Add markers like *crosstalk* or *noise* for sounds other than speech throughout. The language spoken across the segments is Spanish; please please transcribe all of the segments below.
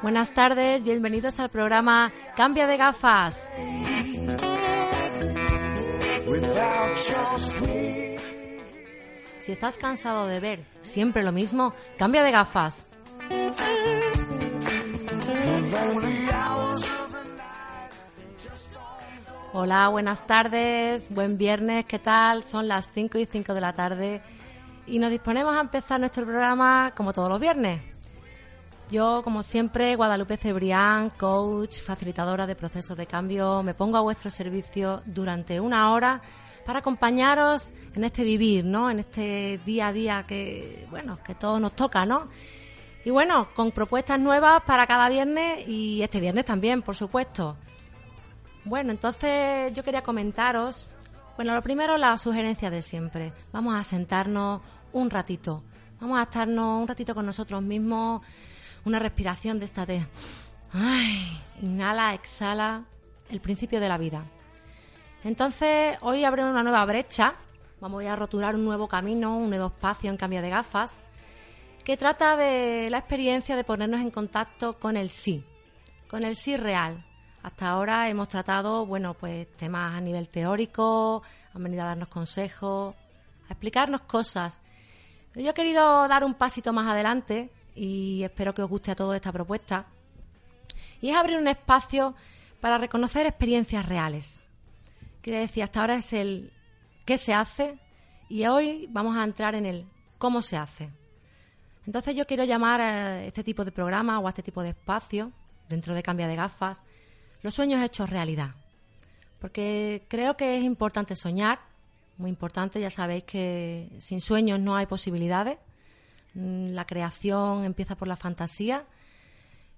Buenas tardes, bienvenidos al programa Cambia de gafas. Si estás cansado de ver siempre lo mismo, cambia de gafas. Hola, buenas tardes, buen viernes, ¿qué tal? Son las 5 y 5 de la tarde y nos disponemos a empezar nuestro programa como todos los viernes. Yo, como siempre, Guadalupe Cebrián, coach, facilitadora de procesos de cambio, me pongo a vuestro servicio durante una hora para acompañaros en este vivir, ¿no? En este día a día que, bueno, que todo nos toca, ¿no? Y bueno, con propuestas nuevas para cada viernes y este viernes también, por supuesto. Bueno, entonces yo quería comentaros, bueno, lo primero la sugerencia de siempre. Vamos a sentarnos un ratito. Vamos a estarnos un ratito con nosotros mismos, una respiración de esta de ay, inhala, exhala, el principio de la vida. Entonces, hoy abre una nueva brecha, vamos a roturar un nuevo camino, un nuevo espacio en cambio de gafas, que trata de la experiencia de ponernos en contacto con el sí, con el sí real. Hasta ahora hemos tratado, bueno, pues temas a nivel teórico, han venido a darnos consejos, a explicarnos cosas. Pero yo he querido dar un pasito más adelante y espero que os guste a todos esta propuesta. Y es abrir un espacio para reconocer experiencias reales. Quiere decir, hasta ahora es el qué se hace y hoy vamos a entrar en el cómo se hace. Entonces yo quiero llamar a este tipo de programa o a este tipo de espacio, dentro de Cambia de Gafas, los sueños hechos realidad. Porque creo que es importante soñar, muy importante, ya sabéis que sin sueños no hay posibilidades. Mm, La creación empieza por la fantasía,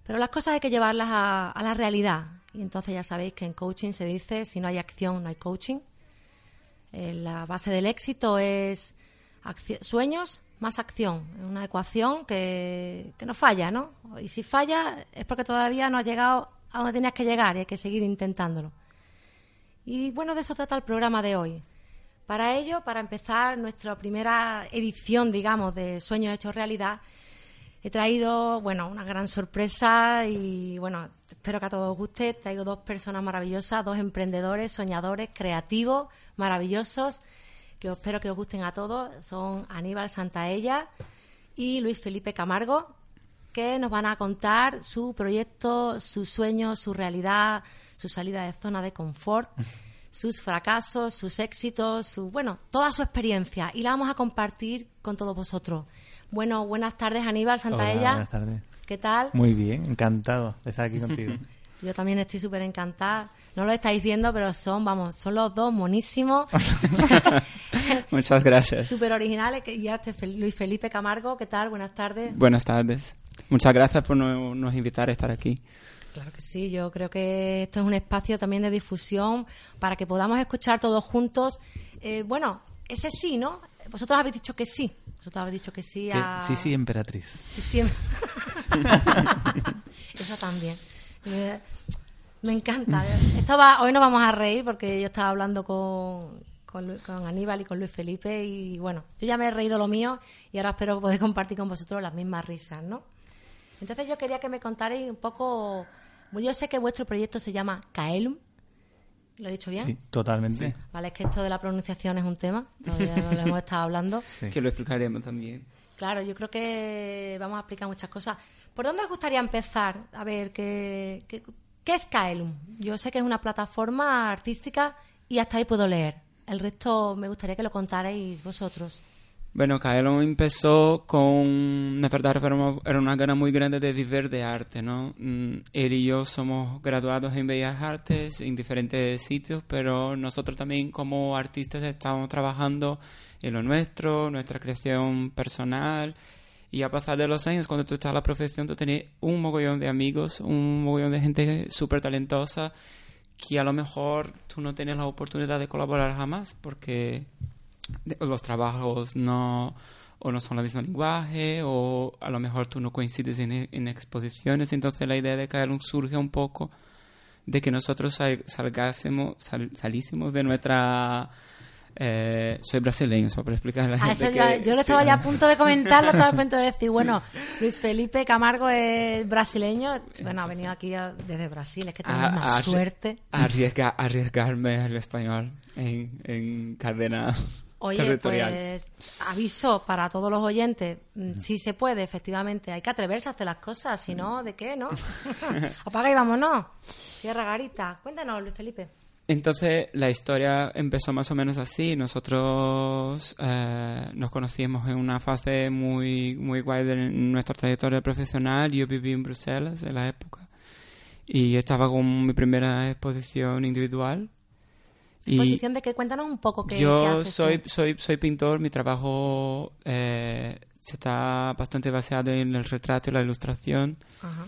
pero las cosas hay que llevarlas a, a la realidad. Y entonces ya sabéis que en coaching se dice, si no hay acción, no hay coaching. Eh, la base del éxito es sueños más acción. Una ecuación que, que no falla, ¿no? Y si falla es porque todavía no has llegado a donde tenías que llegar y hay que seguir intentándolo. Y bueno, de eso trata el programa de hoy. Para ello, para empezar nuestra primera edición, digamos, de Sueños Hechos Realidad, he traído, bueno, una gran sorpresa y, bueno, espero que a todos os guste. Traigo dos personas maravillosas, dos emprendedores, soñadores, creativos, maravillosos, que espero que os gusten a todos. Son Aníbal Santaella y Luis Felipe Camargo, que nos van a contar su proyecto, sus sueños, su realidad, su salida de zona de confort, *laughs* sus fracasos, sus éxitos, su, bueno, toda su experiencia y la vamos a compartir con todos vosotros. Bueno, buenas tardes Aníbal Hola, Santaella. buenas tardes. ¿Qué tal? Muy bien, encantado de estar aquí contigo. *laughs* Yo también estoy súper encantada. No lo estáis viendo, pero son, vamos, son los dos monísimos, *laughs* Muchas gracias. súper originales. Que ya este Luis Felipe Camargo, ¿qué tal? Buenas tardes. Buenas tardes. Muchas gracias por no- nos invitar a estar aquí. Claro que sí, yo creo que esto es un espacio también de difusión para que podamos escuchar todos juntos. Eh, bueno, ese sí, ¿no? Vosotros habéis dicho que sí. Vosotros habéis dicho que sí Que- a... Sí, sí, emperatriz. Sí, sí. *laughs* Eso también. Me, me encanta. Esto va, hoy no vamos a reír porque yo estaba hablando con, con, con Aníbal y con Luis Felipe y bueno, yo ya me he reído lo mío y ahora espero poder compartir con vosotros las mismas risas, ¿no? Entonces yo quería que me contarais un poco... Yo sé que vuestro proyecto se llama Caelum. ¿Lo he dicho bien? Sí, totalmente. Vale, es que esto de la pronunciación es un tema. Todavía no lo hemos *laughs* estado hablando. Sí. Que lo explicaremos también. Claro, yo creo que vamos a explicar muchas cosas. ¿Por dónde os gustaría empezar? A ver, ¿qué, qué, qué es Kaelum? Yo sé que es una plataforma artística y hasta ahí puedo leer. El resto me gustaría que lo contarais vosotros. Bueno, Kaelon empezó con, la verdad, era una, era una gana muy grande de vivir de arte, ¿no? Mm, Él y yo somos graduados en Bellas Artes en diferentes sitios, pero nosotros también como artistas estamos trabajando en lo nuestro, nuestra creación personal. Y a pasar de los años, cuando tú estás en la profesión, tú tienes un mogollón de amigos, un mogollón de gente súper talentosa que a lo mejor tú no tienes la oportunidad de colaborar jamás porque los trabajos no o no son el mismo lenguaje o a lo mejor tú no coincides en, en exposiciones. Entonces la idea de Kaelum surge un poco de que nosotros sal- salgásemos, sal- salísemos de nuestra... eh, soy brasileño, solo para explicar a la Ah, gente eso que- yo lo sí. estaba ya a punto de comentarlo, estaba a punto de decir, *laughs* bueno, Luis Felipe Camargo es brasileño, bueno, ha venido aquí desde Brasil, es que tenemos a- una a- suerte. arriesga- arriesgarme al español en, en cadena Oye, pues aviso para todos los oyentes, mm, si se puede, efectivamente, hay que atreverse a hacer las cosas, si no, ¿de qué, no? *laughs* *laughs* Apaga y vámonos. Tierra Garita, cuéntanos, Luis Felipe. Entonces la historia empezó más o menos así. Nosotros eh, nos conocimos en una fase muy, muy guay de nuestra trayectoria profesional. Yo viví en Bruselas en la época y estaba con mi primera exposición individual. Y Posición de que cuéntanos un poco qué, qué yo haces soy, tú. soy, soy pintor, mi trabajo eh, se está bastante basado en el retrato y la ilustración. Ajá.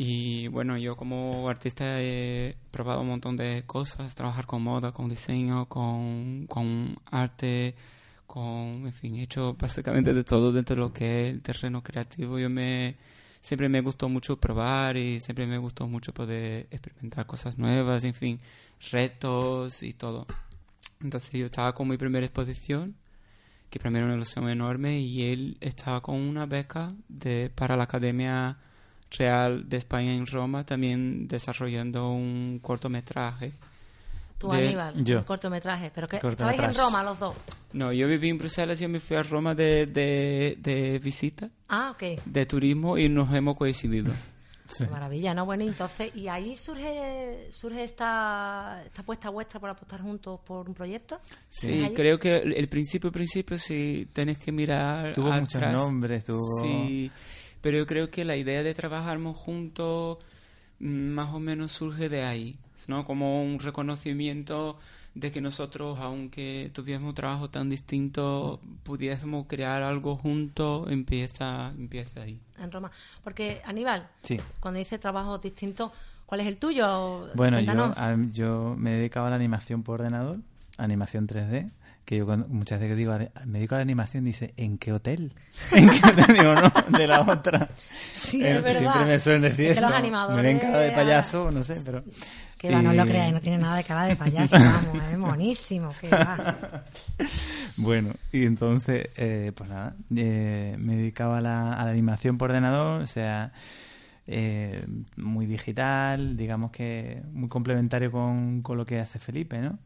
Y bueno, yo como artista he probado un montón de cosas, trabajar con moda, con diseño, con, con arte, con, en fin, he hecho básicamente de todo dentro de lo que es el terreno creativo. Yo me, siempre me gustó mucho probar y siempre me gustó mucho poder experimentar cosas nuevas, en fin, retos y todo. Entonces yo estaba con mi primera exposición, que primero una ilusión enorme, y él estaba con una beca de, para la Academia Real de España en Roma, también desarrollando un cortometraje. Tú, de- Aníbal, yo. un cortometraje. Pero que Cortometraje. estabais en Roma los dos. No, yo viví en Bruselas y yo me fui a Roma de, de, de visita, Ah, ok. de turismo, y nos hemos coincidido. Sí. Qué maravilla, ¿no? Bueno, entonces, ¿y ahí surge surge esta, esta apuesta vuestra por apostar juntos por un proyecto? Sí, creo que el, principio, principio, sí, tenés que mirar Tuvo muchos nombres, tuvo... Sí, pero yo creo que la idea de trabajarnos juntos mm, más o menos surge de ahí, ¿no? Como un reconocimiento de que nosotros, aunque tuviésemos un trabajo tan distinto, pudiésemos crear algo juntos, empieza, empieza ahí. En Roma. Porque, Aníbal, Sí. cuando dice trabajo distinto, ¿cuál es el tuyo? Bueno, yo, yo me dedicaba a la animación por ordenador, animación 3D, que yo cuando- muchas veces digo, "Ale- me dedico a la animación, dice, ¿en qué hotel? *laughs* ¿En qué hotel? Digo, no, de la otra. Sí, Eh, es verdad. Siempre me suelen decir Es que eso. los animadores Me ven cara de payaso, no sé, pero... Que va, no lo Y- creáis, no tiene nada de cara de payaso, *laughs* vamos, es monísimo, que va. Bueno, y entonces, eh, pues nada, eh, me dedicaba a la, a la animación por ordenador, o sea, eh, muy digital, digamos que muy complementario con, con lo que hace Felipe, ¿no?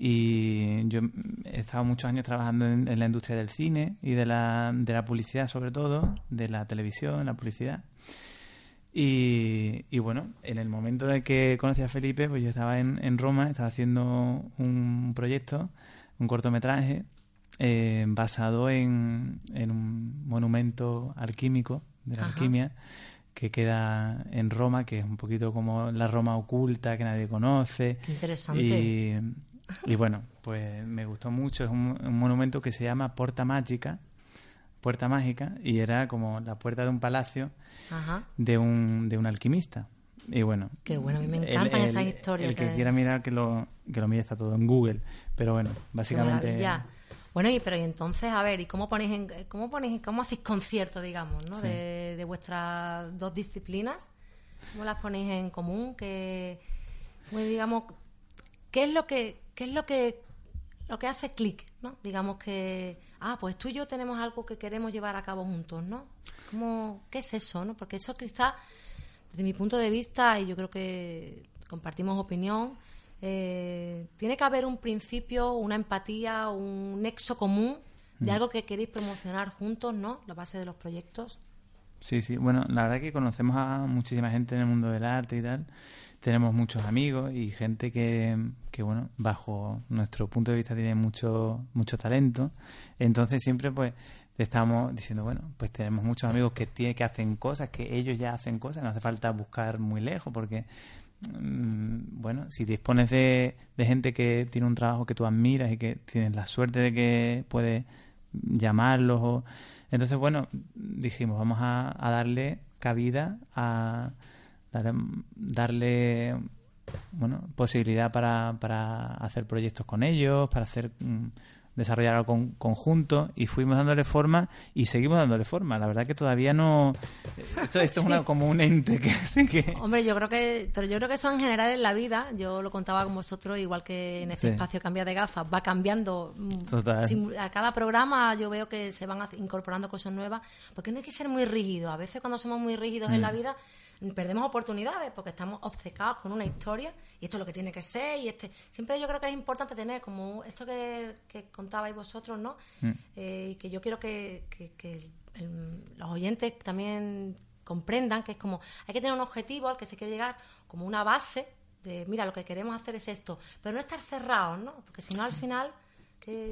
Y yo he estado muchos años trabajando en, en la industria del cine y de la, de la publicidad sobre todo, de la televisión, la publicidad. Y, y bueno, en el momento en el que conocí a Felipe, pues yo estaba en, en Roma, estaba haciendo un proyecto, un cortometraje, eh, basado en, en un monumento alquímico de la Ajá. alquimia que queda en Roma, que es un poquito como la Roma oculta que nadie conoce. Qué interesante. Y, y bueno, pues me gustó mucho. Es un, un monumento que se llama Porta Mágica, Puerta Mágica, y era como la puerta de un palacio Ajá. de un, de un alquimista. Y bueno. Qué bueno, a mí me encantan el- esas historias El que que- quiera mirar que lo, que lo mire está todo en Google. Pero bueno, básicamente. maravilla. Bueno, y pero y entonces, a ver, ¿y cómo ponéis en, cómo ponéis, cómo hacéis conciertos, digamos, ¿no? Sí. De, de vuestras dos disciplinas, ¿cómo las ponéis en común? Que, bueno, digamos, ¿qué es lo que, qué es lo que, lo que hace clic, ¿no? Digamos que, ah, pues tú y yo tenemos algo que queremos llevar a cabo juntos, ¿no? ¿Cómo, qué es eso, no? Porque eso quizá, desde mi punto de vista, y yo creo que compartimos opinión, eh, tiene que haber un principio, una empatía, un nexo común de algo que queréis promocionar juntos, ¿no? La base de los proyectos. Sí, sí. Bueno, la verdad que conocemos a muchísima gente en el mundo del arte y tal. Tenemos muchos amigos y gente que, que bueno, bajo nuestro punto de vista tiene mucho, mucho talento. Entonces siempre pues estamos diciendo, bueno, pues tenemos muchos amigos que tienen que hacen cosas, que ellos ya hacen cosas, no hace falta buscar muy lejos porque mm, bueno, si dispones de, de gente que tiene un trabajo que tú admiras y que tienes la suerte de que puedes llamarlos o... entonces bueno dijimos vamos a, a darle cabida a darle, darle, bueno posibilidad para, para hacer proyectos con ellos para hacer mm, desarrollar algo con- conjunto y fuimos dándole forma y seguimos dándole forma. La verdad que todavía no... Esto, esto es *laughs* una, como un ente que *laughs* sí que... Hombre, yo creo que, pero yo creo que eso en general en la vida, yo lo contaba con vosotros, igual que en este Sí. espacio cambia de gafas, va cambiando. mm, Total. sin- a cada programa yo veo que se van incorporando cosas nuevas, porque no hay que ser muy rígido. A veces cuando somos muy rígidos Mm. en la vida mm, perdemos oportunidades porque estamos obcecados con una historia y esto es lo que tiene que ser y este siempre yo creo que es importante tener como esto que, que contabais vosotros no Mm. Eh, y que yo quiero que, que- que el- los oyentes también comprendan que es como hay que tener un objetivo al que se quiere llegar como una base de mira lo que queremos hacer es esto pero no estar cerrados no porque si no al final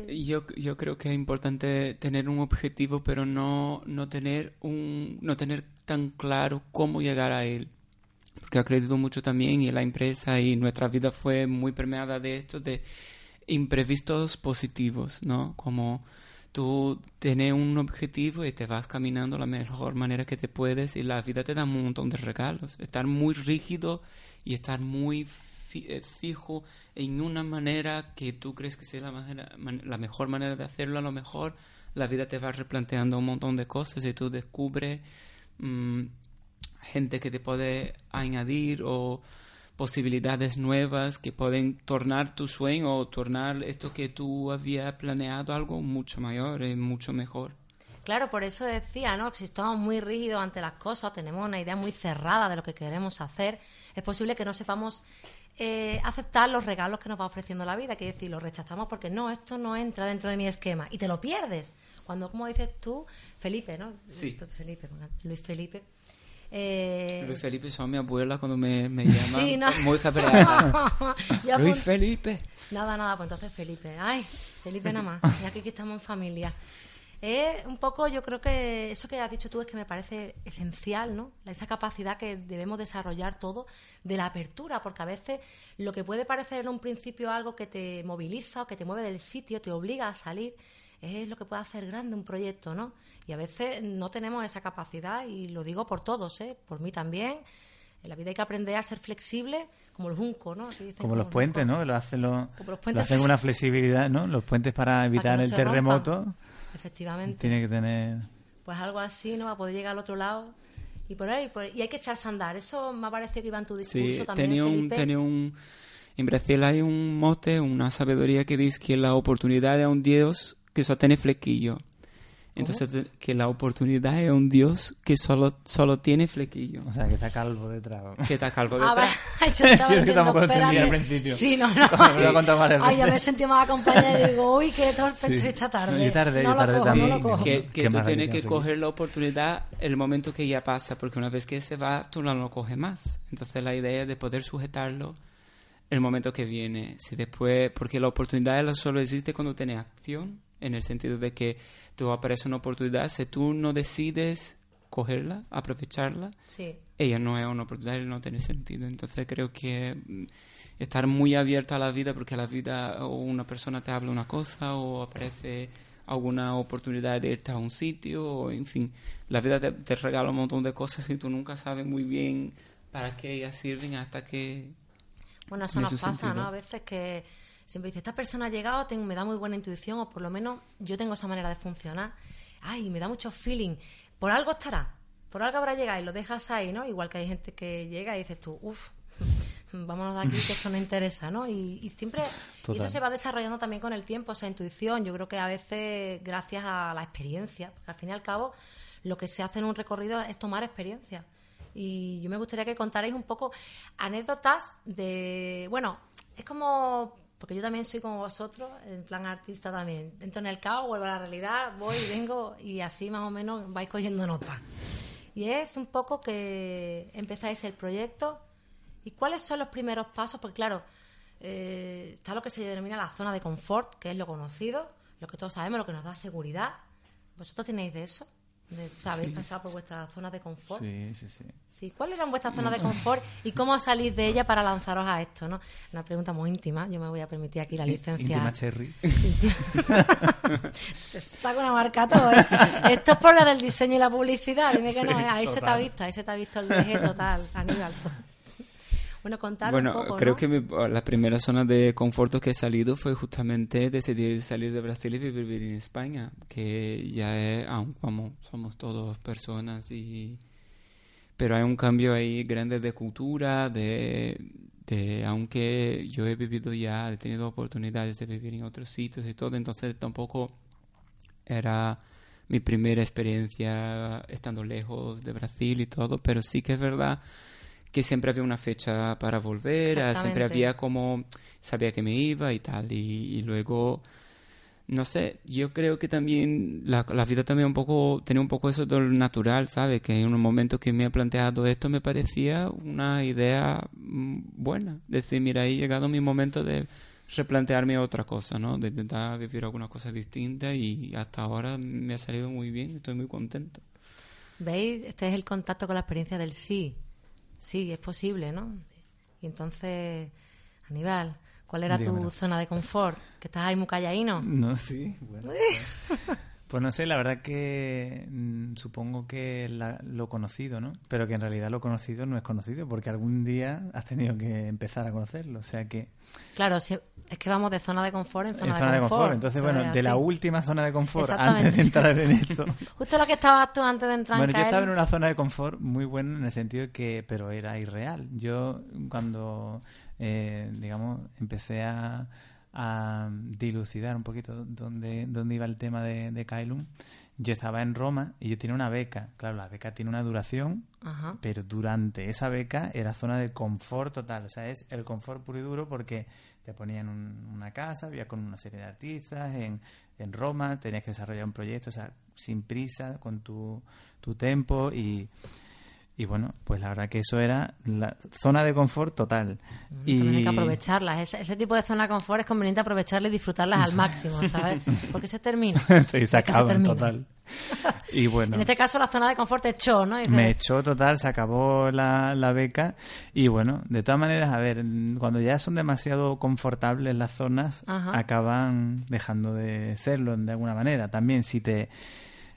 Yo, yo creo que es importante tener un objetivo, pero no, no, tener un, no tener tan claro cómo llegar a él. Porque acredito mucho también y la empresa y nuestra vida fue muy permeada de esto, de imprevistos positivos, ¿no? Como tú tienes un objetivo y te vas caminando la mejor manera que te puedes y la vida te da un montón de regalos. Estar muy rígido y estar muy fijo en una manera que tú crees que sea la, mejor manera de hacerlo, a lo mejor la vida te va replanteando un montón de cosas y tú descubres mm, gente que te puede añadir o posibilidades nuevas que pueden tornar tu sueño o tornar esto que tú habías planeado algo mucho mayor y mucho mejor. Claro, por eso decía, ¿no? Si estamos muy rígidos ante las cosas, tenemos una idea muy cerrada de lo que queremos hacer, es posible que no sepamos eh, aceptar los regalos que nos va ofreciendo la vida. Que decir, los rechazamos porque no, esto no entra dentro de mi esquema y te lo pierdes. Cuando, como dices tú, Felipe, ¿no? Sí. Felipe, Luis Felipe. eh, Luis Felipe son mi abuela cuando me, me llama Sí, no. muy *laughs* Luis Felipe. Nada, nada, pues entonces Felipe. Ay, Felipe nada más, ya que aquí estamos en familia. Es un poco, yo creo que eso que has dicho tú es que me parece esencial, ¿no? Esa capacidad que debemos desarrollar todo de la apertura, porque a veces lo que puede parecer en un principio algo que te moviliza o que te mueve del sitio, te obliga a salir, es lo que puede hacer grande un proyecto, ¿no? Y a veces no tenemos esa capacidad y lo digo por todos, ¿eh? Por mí también. En la vida hay que aprender a ser flexible, como el junco, ¿no? Dicen Como los puentes, junco. ¿no? Lo hacen, Como los lo puentes hacen con una flexibilidad, ¿no? Los puentes para evitar no el terremoto rompan. Efectivamente. tiene que tener... Pues algo así, ¿no? Va a poder llegar al otro lado. Y por ahí, por- y hay que echarse a andar. Eso me ha parecido que iba en tu discurso Sí, también, tenía un, tenía un... En Brasil hay un mote, una sabiduría que dice que la oportunidad es un dios que solo tiene flequillo. Entonces, te- que la oportunidad es un dios que solo, solo tiene flequillo. O sea, que está calvo detrás. Que está calvo Ah, detrás. vale. *laughs* Yo estaba *laughs* Yo es que tampoco lo diciendo, entendía al principio. Sí, no, no. *laughs* Lo varias Ay, ya veces. me sentí más acompañada y digo, uy, qué torpe Sí. estoy esta tarde. No, yo tarde, no yo lo tarde cojo, también. no lo cojo. que, que tú tienes que coger la oportunidad el momento que ya pasa, porque una vez que se va, tú no lo coges más. Entonces la idea es de poder sujetarlo el momento que viene. Si después, porque la oportunidad solo existe cuando tienes acción, en el sentido de que tú aparece una oportunidad, si tú no decides cogerla, aprovecharla, Sí. ella no es una oportunidad y no tiene sentido. Entonces creo que mm, estar muy abierto a la vida porque la vida o una persona te habla una cosa o aparece alguna oportunidad de irte a un sitio o en fin, la vida te, te regala un montón de cosas y tú nunca sabes muy bien para qué ellas sirven hasta que... Bueno, eso nos pasa, sentido. ¿no? A veces que siempre dice, esta persona ha llegado, tengo- me da muy buena intuición, o por lo menos yo tengo esa manera de funcionar. Ay, me da mucho feeling. Por algo estará, por algo habrá llegado y lo dejas ahí, ¿no? Igual que hay gente que llega y dices tú, uff, *laughs* vámonos de aquí que esto no interesa, ¿no? Y, y siempre, y eso se va desarrollando también con el tiempo, esa intuición. Yo creo que a veces, gracias a la experiencia, porque al fin y al cabo, lo que se hace en un recorrido es tomar experiencia. Y yo me gustaría que contarais un poco anécdotas de. Bueno, es como. Porque yo también soy como vosotros, en plan artista también. Entro en el caos, vuelvo a la realidad, voy, vengo y así más o menos vais cogiendo nota. Y es un poco que empezáis el proyecto y cuáles son los primeros pasos, porque claro, eh, está lo que se denomina la zona de confort, que es lo conocido, lo que todos sabemos, lo que nos da seguridad. ¿Vosotros tenéis de eso? Sea, ¿Habéis pasado por vuestra zona de confort? Sí, sí, sí. Sí, ¿cuáles eran vuestras zonas de confort y cómo salís de ella para lanzaros a esto? ¿no? Una pregunta muy íntima, yo me voy a permitir aquí la licencia. Íntima Cherry. *laughs* Te saco una marca todo, ¿eh? Esto es por lo del diseño y la publicidad, dime que Sí, no, ¿eh? ahí se te ha visto, ahí se te ha visto el deje total, Aníbal. Bueno, contar Bueno, un poco, creo ¿no? que mi- la primera zona de confort que he salido fue justamente decidir salir de Brasil y vivir en España, que ya es, aun como somos todos personas y pero hay un cambio ahí grande de cultura, de, de aunque yo he vivido ya, he tenido oportunidades de vivir en otros sitios y todo, entonces tampoco era mi primera experiencia estando lejos de Brasil y todo, pero sí que es verdad que siempre había una fecha para volver, ah, siempre había como, sabía que me iba y tal, y, y luego, no sé, yo creo que también la, la vida también un poco, tenía un poco eso de lo natural, ¿sabes? Que en un momento que me he planteado esto me parecía una idea mm, buena, decir, mira, he llegado mi momento de replantearme otra cosa, ¿no? De intentar vivir alguna cosa distinta y hasta ahora me ha salido muy bien, estoy muy contento. ¿Veis? Este es el contacto con la experiencia del sí. Sí, es posible, ¿no? Y entonces, Aníbal, ¿cuál era tu zona de confort? Que estás ahí muy calladino. No, sí. Bueno, *laughs* pues, no sé, la verdad que mm, supongo que la- lo conocido, ¿no? Pero que en realidad lo conocido no es conocido porque algún día has tenido que empezar a conocerlo. O sea que Claro, si- es que vamos de zona de confort en en zona, zona de confort. Entonces, bueno, de la así. última zona de confort antes de entrar en esto. *laughs* Justo lo que estabas tú antes de entrar Bueno, en yo estaba en una zona de confort muy buena en el sentido de que, pero era irreal. Yo cuando, eh, digamos, empecé a, a dilucidar un poquito dónde, dónde iba el tema de, de Kailun, yo estaba en Roma y yo tenía una beca. Claro, la beca tiene una duración, Ajá. pero durante esa beca era zona de confort total. O sea, es el confort puro y duro porque te ponían un- una casa, había con una serie de artistas en, en Roma, tenías que desarrollar un proyecto, o sea, sin prisa, con tu, tu tempo y, y bueno, pues la verdad que eso era la zona de confort total. Y... También hay que aprovecharlas. Ese, ese tipo de zona de confort es conveniente aprovecharlas y disfrutarlas al máximo, ¿sabes? *laughs* Porque se termina. sí, se acaban termina. total. Y bueno. En este caso, la zona de confort te echó, ¿no? Dices, Me echó total, se acabó la, la beca y bueno, de todas maneras, a ver, cuando ya son demasiado confortables las zonas, Ajá. acaban dejando de serlo de alguna manera. También si te,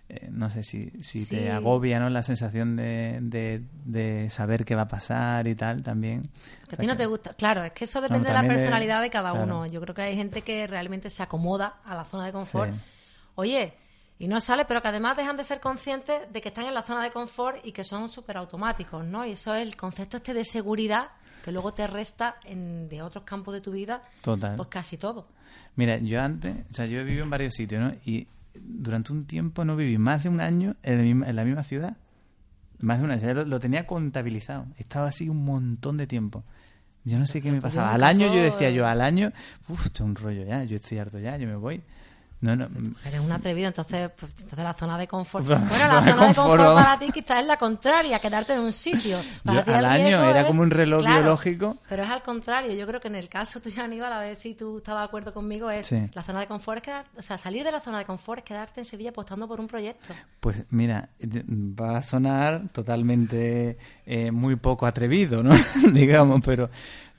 eh, no sé, si, si Sí. te agobia ¿no? la sensación de, de, de saber qué va a pasar y tal, también. Que a ti no te gusta. Claro, es que eso depende de la de- personalidad de cada claro. uno. Yo creo que hay gente que realmente se acomoda a la zona de confort. Sí. Oye, y no sale, pero que además dejan de ser conscientes de que están en la zona de confort y que son súper automáticos, ¿no? Y eso es el concepto este de seguridad que luego te resta en, de otros campos de tu vida, Total. pues casi todo. Mira, yo antes, o sea, yo he vivido en varios sitios, ¿no? Y durante un tiempo no viví más de un año en la misma, en la misma ciudad. Más de un año. Ya lo, lo tenía contabilizado. Estaba así un montón de tiempo. Yo no sé qué me pasaba. Al año yo decía yo, al año, uff, esto es un rollo ya, yo estoy harto ya, yo me voy. No, no, Eres un atrevido, entonces, pues, entonces la zona de confort. *laughs* Bueno, la zona de confort, para ti quizás es la contraria, quedarte en un sitio. Para Yo ti al año era es- como un reloj claro, biológico. Pero es al contrario. Yo creo que en el caso *laughs* tuyo, Aníbal, a ver si tú estás de acuerdo conmigo, es Sí. la zona de confort es quedar, o sea, salir de la zona de confort es quedarte en Sevilla apostando por un proyecto. Pues mira, va a sonar totalmente eh, muy poco atrevido, ¿no? *laughs* Digamos, pero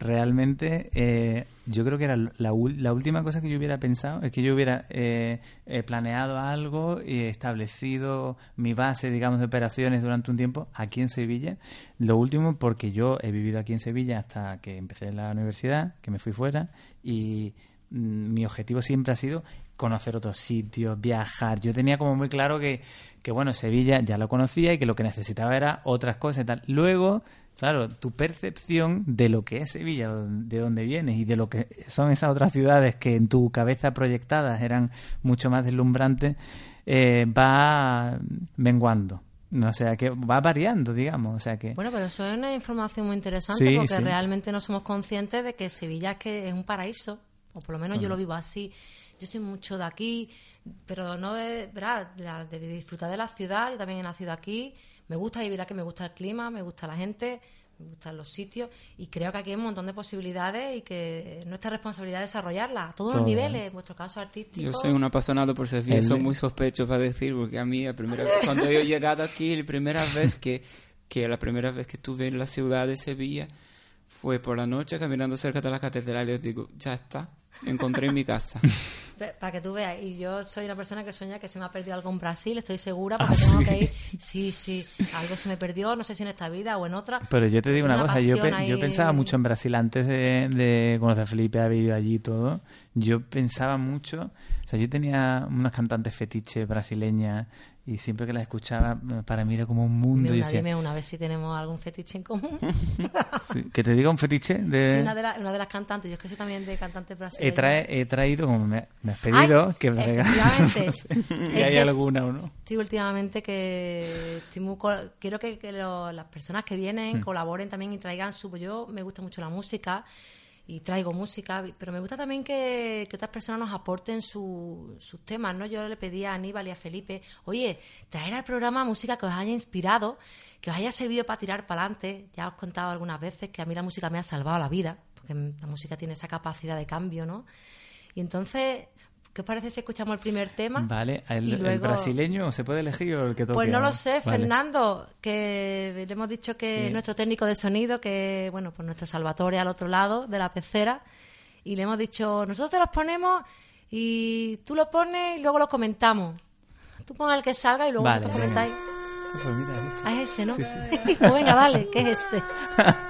realmente eh, yo creo que era la, la última cosa que yo hubiera pensado es que yo hubiera eh, eh, planeado algo y establecido mi base, digamos, de operaciones durante un tiempo aquí en Sevilla. Lo último porque yo he vivido aquí en Sevilla hasta que empecé la universidad, que me fui fuera y mm, mi objetivo siempre ha sido conocer otros sitios, viajar. Yo tenía como muy claro que, que, bueno, Sevilla ya lo conocía y que lo que necesitaba era otras cosas y tal. Luego, claro, tu percepción de lo que es Sevilla, de dónde vienes y de lo que son esas otras ciudades que en tu cabeza proyectadas eran mucho más deslumbrantes, eh, va menguando. O sea, que va variando, digamos. O sea, que... Bueno, pero eso es una información muy interesante Sí, porque sí. realmente no somos conscientes de que Sevilla es que es un paraíso, o por lo menos yo lo vivo así. Yo soy mucho de aquí, pero no de, ¿verdad? de disfrutar de la ciudad. Yo también he nacido aquí. Me gusta vivir aquí, me gusta el clima, me gusta la gente, me gustan los sitios. Y creo que aquí hay un montón de posibilidades y que es nuestra responsabilidad desarrollarlas a todos los Todo. niveles, en vuestro caso artístico. Yo soy un apasionado por Sevilla, El- soy muy sospecho para decir, porque a mí la primera vez, cuando yo he llegado aquí, la primera vez que, que la primera vez que estuve en la ciudad de Sevilla fue por la noche caminando cerca de la catedral y os digo, ya está, encontré mi casa. *laughs* Para que tú veas, y yo soy una persona que sueña que se me ha perdido algo en Brasil, estoy segura, porque Ah, tengo ¿sí? que ir. Sí, sí, algo se me perdió, no sé si en esta vida o en otra. Pero yo te digo una, Una cosa, yo, pe- yo ahí. pensaba mucho en Brasil antes de, de conocer a Felipe, haber ido allí y todo. Yo pensaba mucho, o sea, yo tenía unas cantantes fetiches brasileñas y siempre que las escuchaba, para mí era como un mundo. Dime y una, decía, dime una vez si tenemos algún fetiche en común. *laughs* sí, que te diga un fetiche de... Sí, una, de la- una de las cantantes, yo es que soy también de cantantes He, brasileños. trae- he traído, como me, me has pedido, Ay, que me efectivamente. *laughs* No sé si Es hay es- alguna o no. Sí, últimamente que estoy muy quiero que, que lo- las personas que vienen Mm. colaboren también y traigan su... Yo me gusta mucho la música y traigo música, pero me gusta también que, que otras personas nos aporten su- sus temas, ¿no? Yo le pedí a Aníbal y a Felipe, oye, traer al programa música que os haya inspirado, que os haya servido para tirar para adelante. Ya os he contado algunas veces que a mí la música me ha salvado la vida, porque la música tiene esa capacidad de cambio, ¿no? Y entonces, ¿qué os parece si escuchamos el primer tema? Vale, ¿el, luego- brasileño se puede elegir o el que toque? Pues no lo sé, Vale. Fernando, que le hemos dicho que Sí. nuestro técnico de sonido, que bueno, pues nuestro Salvatore al otro lado de la pecera, y le hemos dicho, nosotros te los ponemos y tú lo pones y luego lo comentamos. Tú pon el que salga y luego Vale, vosotros comentáis. Pues. Ah, es ese, ¿no? Sí, *laughs* pues venga, dale, ¿qué es ese? *laughs*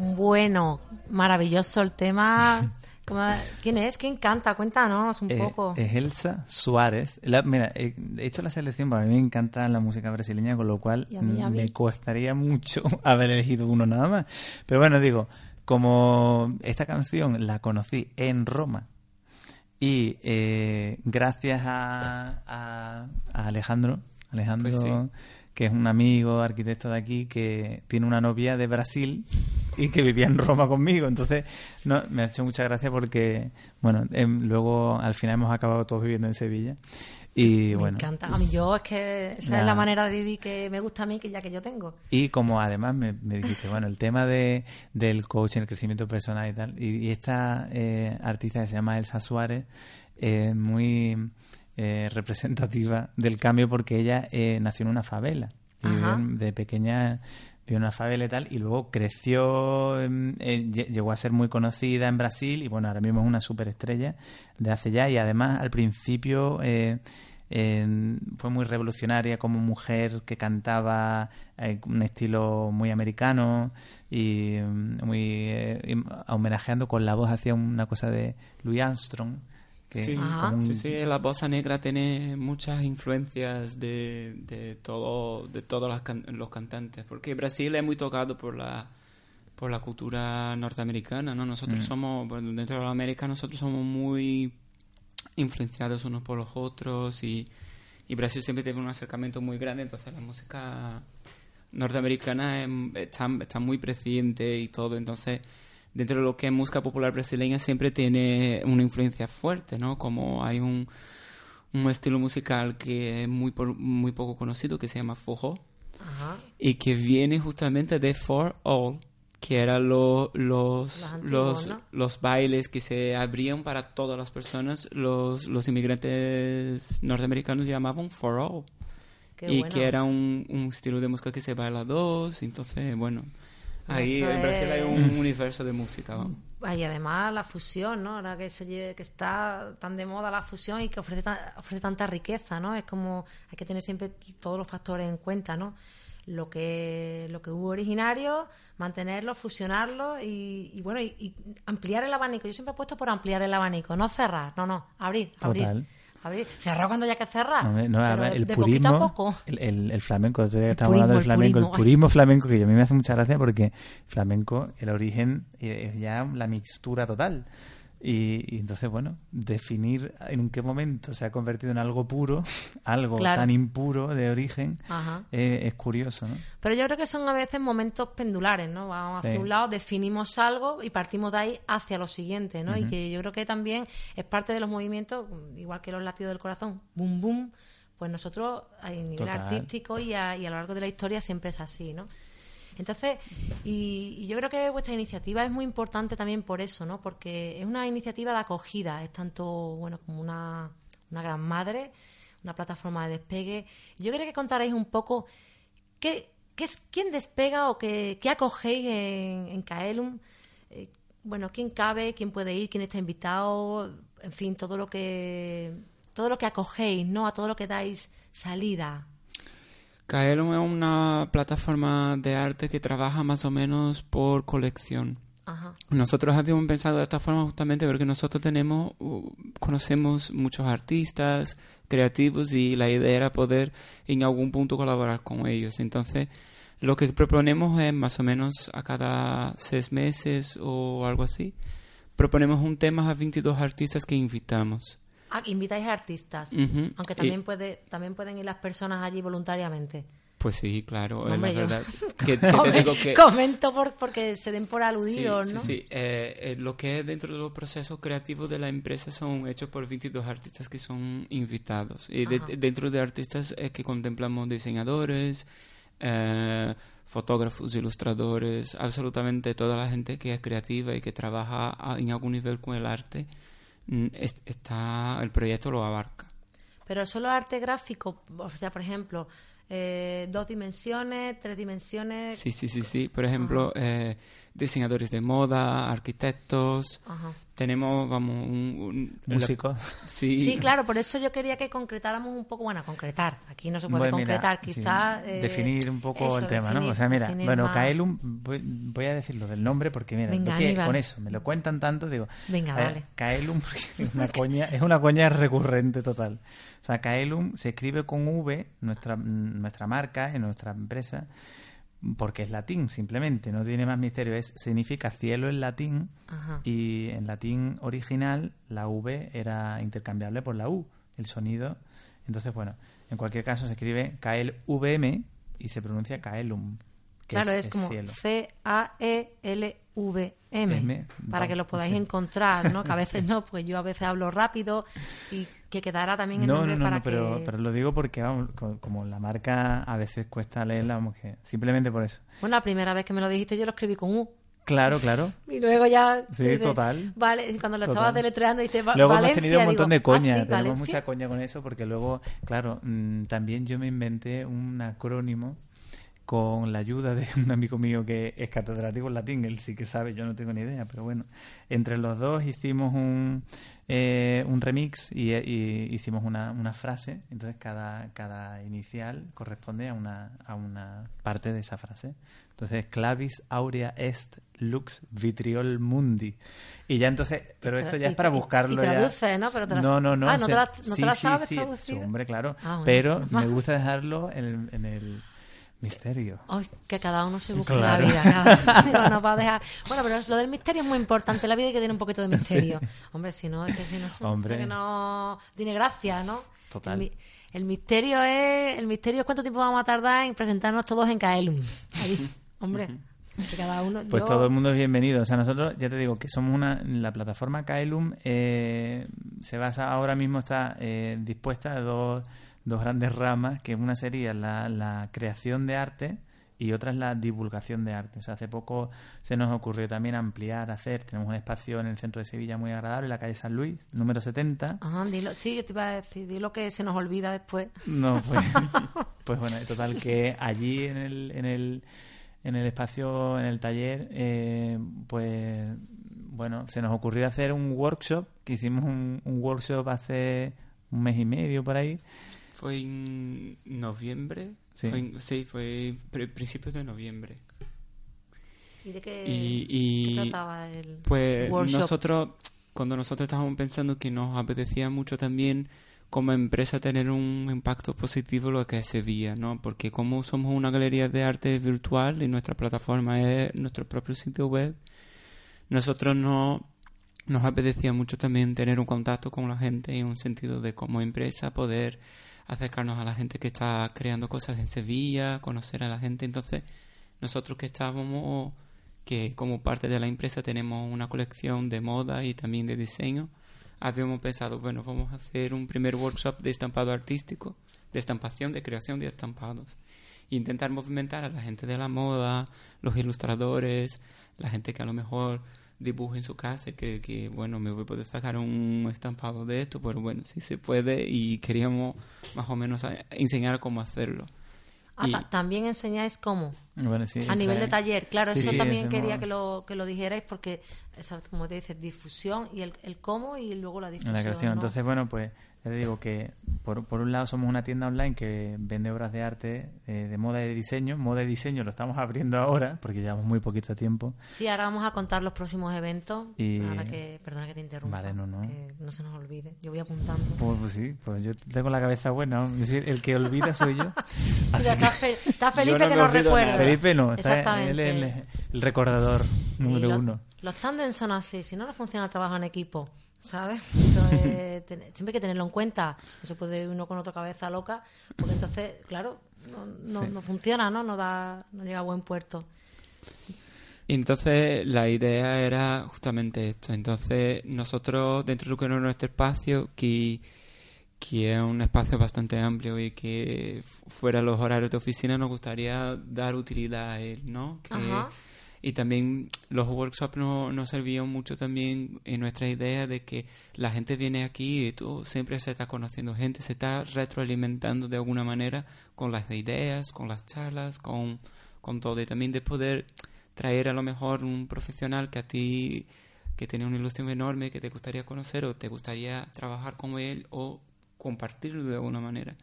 Bueno, maravilloso el tema. *laughs* ¿Cómo- ¿Quién es? ¿Quién canta? Cuéntanos un Eh, poco. es Elsa Suárez. La- mira, he he hecho la selección porque a mí me encanta la música brasileña, con lo cual Y a mí, a mí. me costaría mucho *laughs* haber elegido uno nada más. Pero bueno, digo, como esta canción la conocí en Roma y eh, gracias a, a- a Alejandro, Alejandro, Pues sí. Que es un amigo arquitecto de aquí que tiene una novia de Brasil y que vivía en Roma conmigo. Entonces, no, me ha hecho mucha gracia porque, bueno, em, luego al final hemos acabado todos viviendo en Sevilla. Y me bueno, encanta. A mí yo es que esa es la manera de vivir que me gusta a mí, que ya que yo tengo. Y como además me, me dijiste, bueno, el tema de, del coaching, el crecimiento personal y tal, y, y esta eh, artista que se llama Elsa Suárez, es muy eh, representativa del cambio porque ella eh, nació en una favela. Y de pequeña en una favela y tal, y luego creció, em, eh, lle- llegó a ser muy conocida en Brasil y bueno, ahora mismo es una superestrella de hace ya. Y además al principio... eh, fue muy revolucionaria como mujer que cantaba eh, un estilo muy americano y mm, muy eh, homenajeando con la voz hacía una cosa de Louis Armstrong que Sí, Ajá. como un- sí, sí, la bossa negra tiene muchas influencias de, de todo, de todos can- los cantantes, porque Brasil es muy tocado por la por la cultura norteamericana, ¿no? Nosotros somos, bueno, dentro de la América nosotros somos muy influenciados unos por los otros y, y Brasil siempre tiene un acercamiento muy grande, entonces la música norteamericana está, está muy presente y todo, entonces dentro de lo que es música popular brasileña siempre tiene una influencia fuerte, ¿no? Como hay un, un estilo musical que es muy, por- muy poco conocido que se llama forró Ajá. y que viene justamente de For All, que eran lo- los, Los antiguos, los, ¿no? los bailes que se abrían para todas las personas. Los, los inmigrantes norteamericanos llamaban For All. Qué y bueno. que era un, un estilo de música que se baila a dos. Entonces, bueno, ahí en Brasil es- hay un universo de música. ¿no? Y además la fusión, ¿no? Ahora que, se lleve- que está tan de moda la fusión y que ofrece, tan- ofrece tanta riqueza, ¿no? Es como hay que tener siempre todos los factores en cuenta, ¿no? Lo que, lo que hubo originario, mantenerlo, fusionarlo y, y bueno, y, y ampliar el abanico. Yo siempre he puesto por ampliar el abanico, no cerrar, no, no, abrir, abrir. Total. Abrir. Cerrar cuando haya que cerrar. No, no, pero además, el de poquito a purismo, poco. el, el- el flamenco, El estábamos hablando del purismo, el flamenco, el purismo. purismo flamenco, que a mí me hace mucha gracia porque flamenco, el origen eh, es ya la mixtura total. Y, y entonces, bueno, definir en qué momento se ha convertido en algo puro, *laughs* algo Claro. tan impuro de origen, eh, es curioso, ¿no? Pero yo creo que son a veces momentos pendulares, ¿no? Vamos hacia Sí. un lado, definimos algo y partimos de ahí hacia lo siguiente, ¿no? Y que yo creo que también es parte de los movimientos, igual que los latidos del corazón, boom, boom, pues nosotros a nivel Total. artístico y a, y a lo largo de la historia siempre es así, ¿no? Entonces, y, y yo creo que vuestra iniciativa es muy importante también por eso, ¿no? Porque es una iniciativa de acogida, es tanto, bueno, como una, una gran madre, una plataforma de despegue. Yo quería que contarais un poco qué, qué es, quién despega o qué, qué acogéis en, en Caelum. Eh, bueno, quién cabe, quién puede ir, quién está invitado, en fin, todo lo que todo lo que acogéis, ¿no? A todo lo que dais salida. Kaelum es una plataforma de arte que trabaja más o menos por colección. Ajá. Nosotros habíamos pensado de esta forma justamente porque nosotros tenemos, uh, conocemos muchos artistas creativos y la idea era poder en algún punto colaborar con ellos. Entonces, lo que proponemos es más o menos a cada seis meses o algo así, proponemos un tema a 22 artistas que invitamos. Ah, invitáis a artistas. Aunque Y- también puede también pueden ir las personas allí voluntariamente. Pues sí, claro, eh, Hombre, la yo- verdad. *laughs* Que, que te Come- *laughs* digo que... Comento por, porque se den por aludidos, sí, ¿no? Sí, sí. Eh, eh, lo que es dentro de los procesos creativos de la empresa son hechos por 22 artistas que son invitados. Y de- dentro de artistas es que contemplamos diseñadores, eh, fotógrafos, ilustradores, absolutamente toda la gente que es creativa y que trabaja a- en algún nivel con el arte. Mm, es- está el proyecto lo abarca. Pero solo arte gráfico, o sea, por ejemplo, eh, dos dimensiones, tres dimensiones. Sí, sí, sí, sí. Por ejemplo, eh, diseñadores de moda, arquitectos. Ajá. Tenemos, vamos, un... un- la- Músicos. sí, Sí, claro, por eso yo quería que concretáramos un poco, bueno, concretar, aquí no se puede Bueno, concretar, sí, quizás... eh, definir un poco eso, el tema, ¿no? O sea, mira, bueno, más. Caelum, voy, voy a decirlo del nombre porque, mira, Venga, con eso me lo cuentan tanto, digo, Venga, dale. Caelum *laughs* porque es una coña, es una coña recurrente total. O sea, Caelum se escribe con V, nuestra, nuestra marca, en nuestra empresa, porque es latín, simplemente, no tiene más misterio, es significa cielo en latín Ajá. y en latín original la V era intercambiable por la U, el sonido. Entonces, bueno, en cualquier caso se escribe KLVM y se pronuncia Kaelum. que Claro, es, como cielo. C-A-E-L-V-M, M, para que lo podáis sí. encontrar, ¿no? Que a veces *laughs* no, pues yo a veces hablo rápido y que quedara también el No, nombre no, no, para no, pero, que... pero lo digo porque, vamos, co- como la marca a veces cuesta leerla, vamos, que simplemente por eso. Bueno, la primera vez que me lo dijiste yo lo escribí con U. Claro, claro. Y luego ya... Sí, dices, total. Vale, cuando lo Total. estabas deletreando dices Va- Luego Valencia, hemos tenido un montón digo, de coña, ah, sí, tenemos mucha coña con eso porque luego, claro, mm, también yo me inventé un acrónimo con la ayuda de un amigo mío que es catedrático en latín, él sí que sabe, yo no tengo ni idea, pero bueno, entre los dos hicimos un, eh, un remix y, y hicimos una, una frase, entonces cada, cada inicial corresponde a una, a una parte de esa frase. Entonces, clavis aurea est lux vitriol mundi. Y ya entonces, pero esto ya es para buscarlo y ya. traduce, ¿no? Pero te la- no, no, no. Ah, ¿no se- te la- no te sí, la sabes sí, sí, hombre, claro. Ah, bueno. Pero *laughs* me gusta dejarlo en, en el misterio. Ay, que cada uno se busque Claro. la vida. Cada uno *laughs* nos va a dejar. Bueno, pero lo del misterio es muy importante. La vida hay que tener un poquito de misterio. Hombre, si no, es que si no, Hombre. es que no tiene gracia, ¿no? Total. El, mi- el misterio es. El misterio es cuánto tiempo vamos a tardar en presentarnos todos en Kaelum. Ahí. *laughs* Hombre, que cada uno. Pues yo- todo el mundo es bienvenido. O sea, nosotros, ya te digo, que somos una. La plataforma Kaelum eh, se basa, ahora mismo está eh, dispuesta de dos, dos grandes ramas, que una sería la, la creación de arte y otra es la divulgación de arte. O sea, hace poco se nos ocurrió también ampliar, hacer. Tenemos un espacio en el centro de Sevilla muy agradable, en la calle San Luis, número 70. Ajá, dilo. Sí, yo te iba a decir, dilo que se nos olvida después. No, *laughs* pues, pues bueno, total que allí en el, en el, en el espacio, en el taller, eh, pues bueno, se nos ocurrió hacer un workshop, que hicimos un, un workshop hace un mes y medio por ahí. Fue en noviembre. Sí. Fue en- sí, fue pri- principios de noviembre. ¿Y de qué, Y- y- qué trataba el Pues workshop? nosotros, cuando nosotros estábamos pensando que nos apetecía mucho también como empresa tener un impacto positivo en lo que es Sevilla, ¿no? Porque como somos una galería de arte virtual y nuestra plataforma es nuestro propio sitio web, nosotros no nos apetecía mucho también tener un contacto con la gente en un sentido de como empresa poder acercarnos a la gente que está creando cosas en Sevilla, conocer a la gente. Entonces, nosotros que estábamos, que como parte de la empresa tenemos una colección de moda y también de diseño, habíamos pensado, bueno, vamos a hacer un primer workshop de estampado artístico, de estampación, de creación de estampados. Intentar movimentar a la gente de la moda, los ilustradores, la gente que a lo mejor dibuja en su casa y cree que, bueno, me voy a poder sacar un estampado de esto, pero bueno, sí se puede y queríamos más o menos enseñar cómo hacerlo. Ah, Y- ta- también enseñáis cómo. Bueno, sí, A nivel de taller, claro, Sí, eso sí, también quería que lo, que lo dijerais porque, esa- como te dices, difusión y el, el cómo y luego la difusión. la creación. ¿no? Entonces, bueno, pues ya te digo que por, por un lado somos una tienda online que vende obras de arte, eh, de moda y de diseño. Moda y diseño lo estamos abriendo ahora porque llevamos muy poquito tiempo. Sí, ahora vamos a contar los próximos eventos. Y- Ahora que, perdona que te interrumpa. Vale, no, no. Que no se nos olvide. Yo voy apuntando. Pues, pues sí, pues yo tengo la cabeza buena. Es decir, el que olvida soy yo. *laughs* Mira, está, Fe- está Felipe no que nos recuerda. Felipe no, está, él el, el recordador número los- uno. Los tándem son así, si no, no funciona el trabajo en equipo, ¿sabes? Entonces, *laughs* siempre hay que tenerlo en cuenta. No se puede uno con otra cabeza loca, porque entonces, claro, no, no, Sí. no funciona, ¿no? No, da, no llega a buen puerto. Y entonces la idea era justamente esto. Entonces nosotros dentro de lo que era nuestro espacio, que, que es un espacio bastante amplio y que fu- fuera los horarios de oficina, nos gustaría dar utilidad a él, ¿no? Que- Ajá. Y también los workshops no- nos servían mucho también en nuestra idea de que la gente viene aquí y tú siempre se está conociendo gente, se está retroalimentando de alguna manera con las ideas, con las charlas, con, con todo. Y también de poder traer a lo mejor un profesional que a ti que tiene una ilusión enorme que te gustaría conocer o te gustaría trabajar con él o compartirlo de alguna manera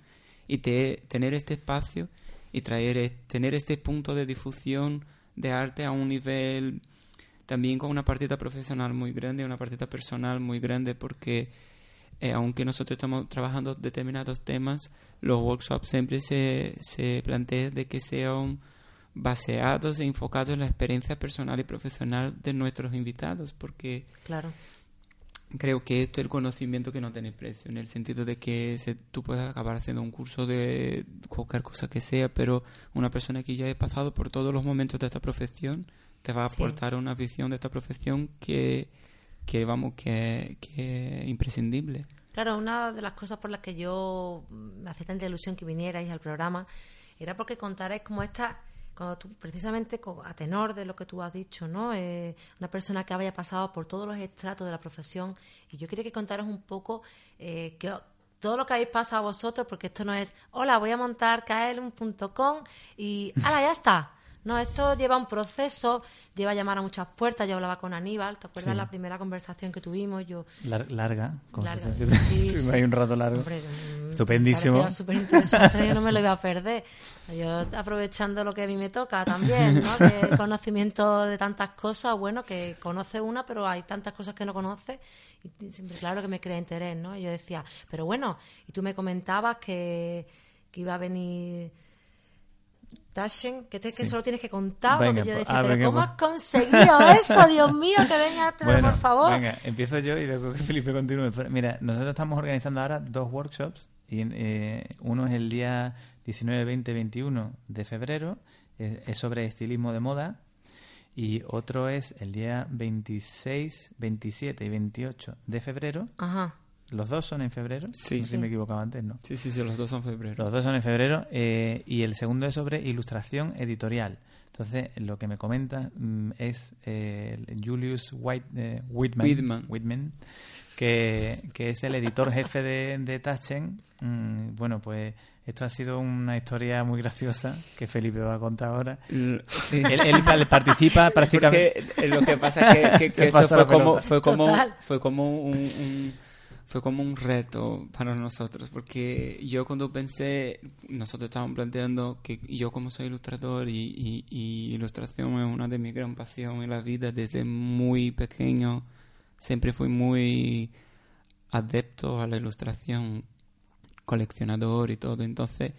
y te- tener este espacio y traer es- tener este punto de difusión de arte a un nivel también con una partida profesional muy grande una partida personal muy grande porque eh, aunque nosotros estamos trabajando determinados temas los workshops siempre se, se plantea de que sean baseados e enfocados en la experiencia personal y profesional de nuestros invitados porque Claro. Creo que esto es el conocimiento que no tiene precio, en el sentido de que se- tú puedes acabar haciendo un curso de cualquier cosa que sea, pero una persona que ya ha pasado por todos los momentos de esta profesión te va a Sí. aportar una visión de esta profesión que, que vamos, que, que es imprescindible. Claro, una de las cosas por las que yo me hacía tanta ilusión que vinierais al programa era porque contarais como esta, cuando tú, precisamente a tenor de lo que tú has dicho, ¿no? Eh, una persona que había pasado por todos los estratos de la profesión y yo quería que contaras un poco eh, que todo lo que habéis pasado vosotros, porque esto no es, hola, voy a montar kaelum.com y ¡hala, ya está! No, esto lleva un proceso, lleva a llamar a muchas puertas. Yo hablaba con Aníbal, ¿te acuerdas Sí. la primera conversación que tuvimos? Yo, Lar- larga. Larga. Sí, *laughs* sí. ahí un rato largo. Hombre, mm, Estupendísimo. súper interesante, yo no me lo iba a perder. *laughs* Yo aprovechando lo que a mí me toca también, ¿no? Que el conocimiento de tantas cosas, bueno, que conoce una, pero hay tantas cosas que no conoce y siempre claro que me crea interés, ¿no? Y yo decía, pero bueno, y tú me comentabas que, que iba a venir Tashen, que, te, que Sí. solo tienes que contar, Venga, porque yo pues, decía, ah, pero venga, ¿cómo pues. has conseguido *laughs* eso? Dios mío, que venga, Bueno, por favor. Venga, empiezo yo y luego que Felipe continúe. Mira, nosotros estamos organizando ahora dos workshops. Y, eh, uno es el día 19, 20, 21 de febrero, eh, es sobre estilismo de moda. Y otro es el día 26, 27 y 28 de febrero. Ajá. Los dos son en febrero. Sí. No sé si Sí. me equivocaba antes, ¿no? Sí, sí, sí, los dos son febrero. Los dos son en febrero eh, y el segundo es sobre ilustración editorial. Entonces, lo que me comenta mm, es eh, el Julius White, eh, Whitman, Whitman. Whitman, que, que es el editor jefe de, de Taschen. Mm, bueno, pues esto ha sido una historia muy graciosa que Felipe va a contar ahora. Sí. *laughs* Él, él pa- participa prácticamente... Porque lo que pasa es que, que- *laughs* que Se esto fue como, fue como, fue como un, un- fue como un reto para nosotros, porque yo cuando pensé, nosotros estábamos planteando que yo como soy ilustrador y, ilustración es una de mis gran pasión en la vida desde muy pequeño, siempre fui muy adepto a la ilustración, coleccionador y todo, entonces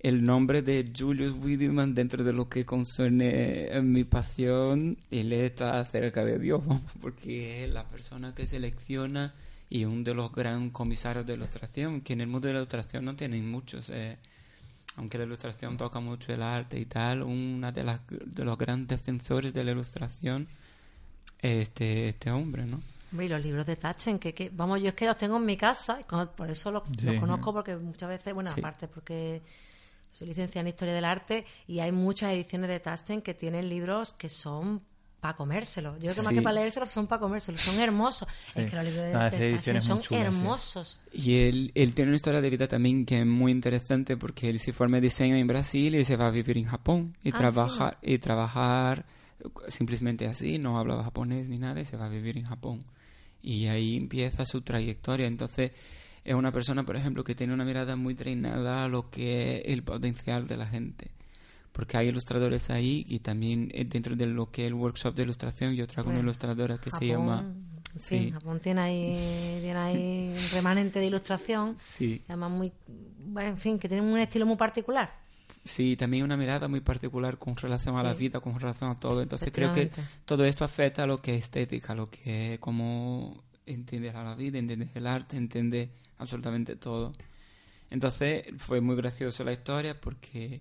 el nombre de Julius Wiedemann dentro de lo que concierne mi pasión, él está cerca de Dios, *laughs* porque es la persona que selecciona y uno de los gran comisarios de ilustración, que en el mundo de la ilustración no tienen muchos, eh, aunque la ilustración toca mucho el arte y tal, una de las de los grandes defensores de la ilustración es este, este hombre, ¿no? Hombre, y los libros de Tachen, que, que vamos, yo es que los tengo en mi casa, y con- por eso los, Sí. los conozco, porque muchas veces, bueno, Sí. aparte porque soy licenciada en Historia del Arte, y hay muchas ediciones de Tachen que tienen libros que son para comérselos. Yo creo que más que para leérselos son para comérselos, son hermosos. Sí. Es que los libros de, ediciones son sí. hermosos. Y él, él tiene una historia de vida también que es muy interesante porque él se forma en diseño en Brasil y se va a vivir en Japón y Ah, trabajar y trabajar simplemente así, no hablaba japonés ni nada y se va a vivir en Japón. Y ahí empieza su trayectoria. Entonces es una persona, por ejemplo, que tiene una mirada muy treinada a lo que es el potencial de la gente. Porque hay ilustradores ahí y también eh, dentro de lo que es el workshop de ilustración yo traigo una Bueno, ilustradora que se Japón, llama... En fin, Sí. Japón tiene ahí, tiene ahí un remanente de ilustración. Sí. Además, muy, bueno, en fin, que tiene un estilo muy particular. Sí, también una mirada muy particular con relación a la Sí. vida, con relación a todo. Entonces creo que todo esto afecta a lo que es estética, a lo que es cómo entiendes a la vida, entiendes el arte, entiendes absolutamente todo. Entonces fue muy gracioso la historia porque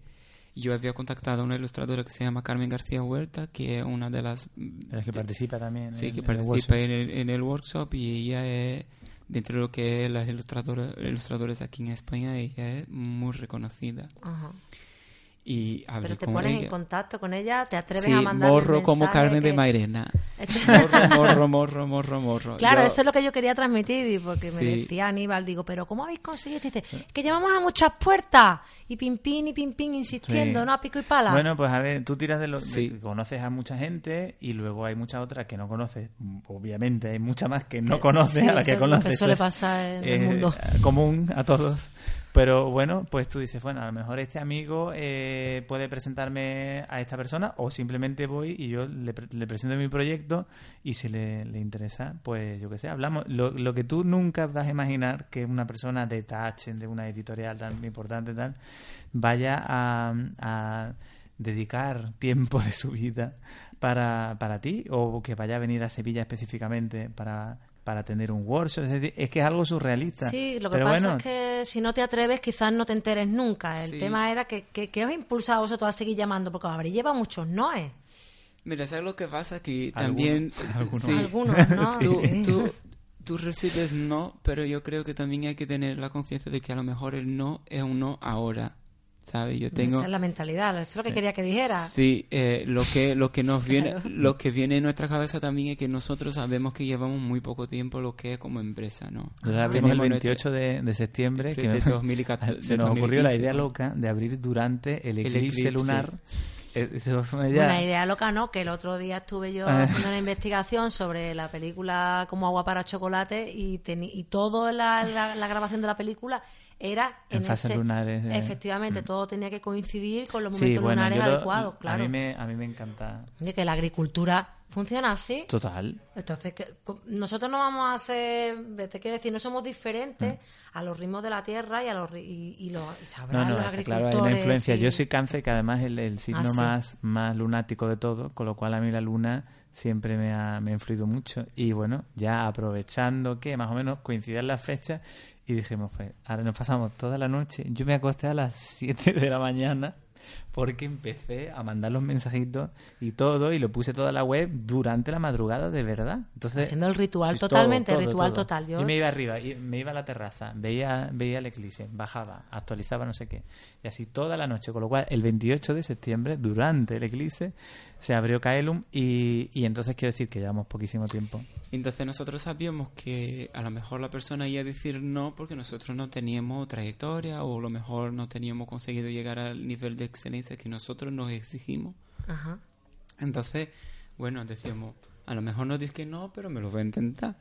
yo había contactado a una ilustradora que se llama Carmen García Huerta, que es una de las... de las que participa también. Sí, en- que en el participa workshop. en el, en el workshop y ella es, dentro de lo que es las ilustradoras, ilustradores aquí en España, ella es muy reconocida. Ajá. Y hablé Pero te con pones ella. en contacto con ella, te atreves Sí, a mandar morro como carne de Mairena. Morro, *laughs* morro, morro, morro, morro. Claro, Yo- eso es lo que yo quería transmitir, porque me decía Aníbal, digo, pero ¿cómo habéis conseguido? Y dice, que llamamos a muchas puertas, y pim, pim, y pim, pim, insistiendo, Sí. ¿no? A pico y pala. Bueno, pues a ver, tú tiras de lo Sí. de- conoces a mucha gente y luego hay muchas otras que no conoces. Obviamente, hay mucha más que no conoces sí, a eso que conoces. suele es, pasar en el eh, mundo. común a todos. Pero bueno, pues tú dices, bueno, a lo mejor este amigo eh, puede presentarme a esta persona o simplemente voy y yo le, le presento mi proyecto y si le, le interesa, pues yo qué sé, hablamos. Lo, lo que tú nunca vas a imaginar que una persona de Tachen, de una editorial tan importante, tal, vaya a, a dedicar tiempo de su vida para, para ti o que vaya a venir a Sevilla específicamente para, para tener un workshop. Es, decir, es que es algo surrealista. Sí, lo que Pero pasa bueno, es que si no te atreves, quizás no te enteres nunca. El Sí. tema era que, que, que os impulsa a vosotros a seguir llamando, porque habréis llevado muchos noes. Mira, ¿sabes lo que pasa? Que también... alguno. sí. Algunos, *laughs* ¿no? Tú, Sí. tú, tú recibes no, pero yo creo que también hay que tener la conciencia de que a lo mejor el no es un no ahora, ¿sabes? Yo tengo... Esa es la mentalidad, eso es lo que quería que dijera. Sí, eh, lo que lo que nos viene *laughs* Claro. lo que viene en nuestra cabeza también es que nosotros sabemos que llevamos muy poco tiempo lo que es como empresa, ¿no? Nosotros abrimos el Tenemos 28 de, de septiembre que de 2014, *laughs* se nos ocurrió la 2015, idea loca de abrir durante el El eclipse, lunar. Eso fue una idea- Una idea loca, ¿no? Que el otro día estuve yo Ah. haciendo una investigación sobre la película Como agua para chocolate y, y toda la, la- la grabación de la película era En fases ese- lunares, eh. Efectivamente, todo tenía que coincidir con los Sí, momentos bueno, lunares lo- adecuados, claro. a, mí me, a mí me encanta. Oye, que la agricultura funciona así. Total. Entonces, que, nosotros no vamos a ser, te quiero decir, no somos diferentes a los ritmos de la tierra y a los y, y los y No, sabrán no, los está claro, agricultores. hay una influencia. y- Yo soy cáncer, que además es el, el signo Ah, sí. más, más lunático de todo, con lo cual a mí la luna siempre me ha, me ha influido mucho. Y bueno, ya aprovechando que más o menos coincidían las fechas, y dijimos, pues ahora nos pasamos toda la noche. Yo me acosté a las 7 de la mañana porque empecé a mandar los mensajitos y todo, y lo puse toda la web durante la madrugada de verdad. Entonces, Haciendo el ritual sí, totalmente, todo, el todo, ritual todo. total. Yo- Y me iba arriba, y me iba a la terraza, veía, veía el eclipse, bajaba, actualizaba no sé qué. Y así toda la noche, con lo cual el 28 de septiembre, durante el eclipse, se abrió Kaelum y, y entonces quiero decir que llevamos poquísimo tiempo. Entonces nosotros sabíamos que a lo mejor la persona iba a decir no porque nosotros no teníamos trayectoria o a lo mejor no teníamos conseguido llegar al nivel de excelencia que nosotros nos exigimos. Ajá. Entonces, bueno, decíamos, a lo mejor no dices que no, pero me lo voy a intentar.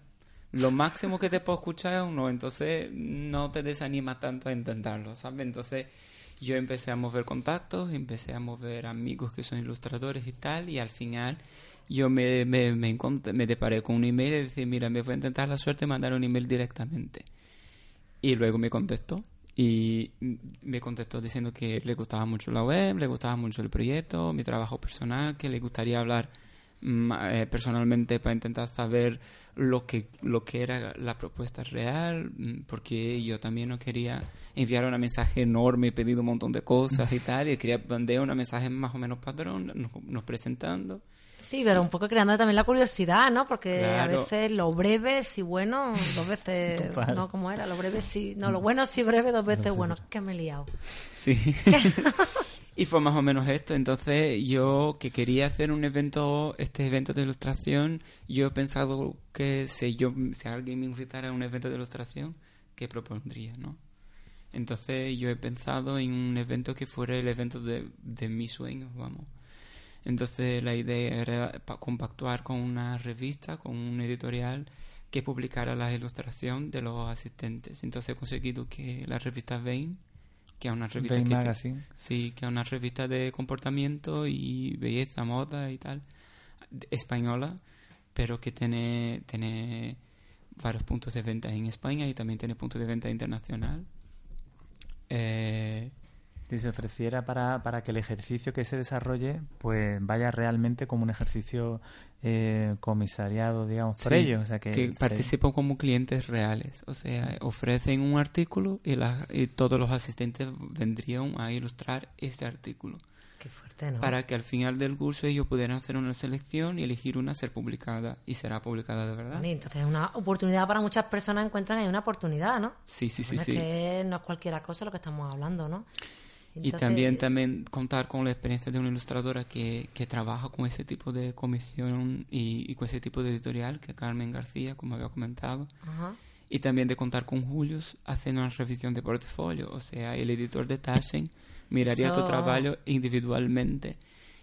Lo máximo que te puedo escuchar es un no, entonces no te desanimas tanto a intentarlo, ¿sabes? Entonces yo empecé a mover contactos, empecé a mover amigos que son ilustradores y tal, y al final yo me, me, me, encont- me deparé con un email y decía, mira, me voy a intentar la suerte de mandar un email directamente. Y luego me contestó. Y me contestó diciendo que le gustaba mucho la web, le gustaba mucho el proyecto, mi trabajo personal, que le gustaría hablar eh, personalmente para intentar saber lo que, lo que era la propuesta real, mm, porque yo también no quería enviar un mensaje enorme, pedir un montón de cosas y tal, y quería mandar un mensaje más o menos padrón, nos presentando. Sí, pero un poco creando también la curiosidad, ¿no? Porque a veces lo breve sí bueno, dos veces *laughs* Total. no como era, lo breve sí, no, lo bueno sí breve, dos veces bueno. Que me he liado. Sí. *laughs* y fue más o menos esto. Entonces, yo que quería hacer un evento, este evento de ilustración, yo he pensado que si yo, si alguien me invitara a un evento de ilustración, ¿qué propondría, no? Entonces, yo he pensado en un evento que fuera el evento de, de mis sueños, vamos. Entonces, la idea era pa- compactuar con una revista, con un editorial que publicara la ilustración de los asistentes. Entonces, he conseguido que la revista Vane, que es una revista Vane que Magazine. Sí, que es una revista de comportamiento y belleza, moda y tal, española, pero que tiene, tiene varios puntos de venta en España y también tiene puntos de venta internacional. Eh, Si se ofreciera para, para que el ejercicio que se desarrolle pues vaya realmente como un ejercicio eh, comisariado, digamos, por sí, ellos. O sea, que, que se- participan como clientes reales, o sea, ofrecen un artículo y, la- y todos los asistentes vendrían a ilustrar ese artículo. Qué fuerte, ¿no? para que al final del curso ellos pudieran hacer una selección y elegir una a ser publicada y será publicada de verdad. Y entonces es una oportunidad para muchas personas encuentran ahí una oportunidad, ¿no? Sí, sí, sí, Bueno, sí. Es que no es cualquiera cosa lo que estamos hablando, ¿no? Y también, también contar con la experiencia de una ilustradora que, que trabaja con ese tipo de comisión y, y con ese tipo de editorial, que es Carmen García, como había comentado. Ajá. Y también de contar con Julius haciendo una revisión de portafolio. O sea, el editor de Taschen miraría tu trabajo individualmente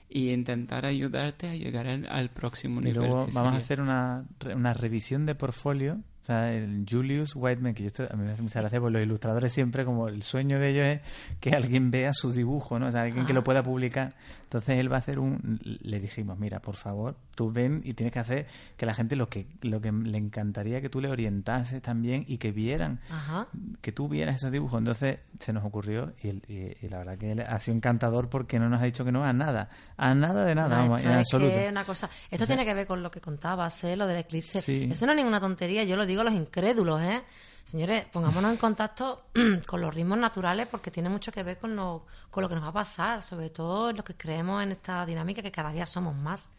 y intentar ayudarte a llegar al, al próximo Y nivel. luego que vamos a hacer una, una revisión de portfolio. O sea, el Julius Whiteman, que yo esto- a mí me hace mucha gracia, pues los ilustradores siempre, como el sueño de ellos es que alguien vea su dibujo, ¿no? O sea, alguien que lo pueda publicar. Entonces él va a hacer un... Le dijimos, mira, por favor, tú ven y tienes que hacer que la gente lo que, lo que le encantaría que tú le orientases también y que vieran Ajá. que tú vieras esos dibujos. Entonces se nos ocurrió y, y- y la verdad que él ha sido encantador porque no nos ha dicho que no a nada, a nada de nada, No, vamos, esto en es absoluto. que una cosa. Esto tiene que ver con lo que contabas, ¿eh? lo del eclipse. Sí. Eso no es ninguna tontería, yo lo digo a los incrédulos, ¿eh? Señores, pongámonos en contacto *clears throat* con los ritmos naturales porque tiene mucho que ver con lo, con lo que nos va a pasar, sobre todo los que creemos en esta dinámica que cada día somos más.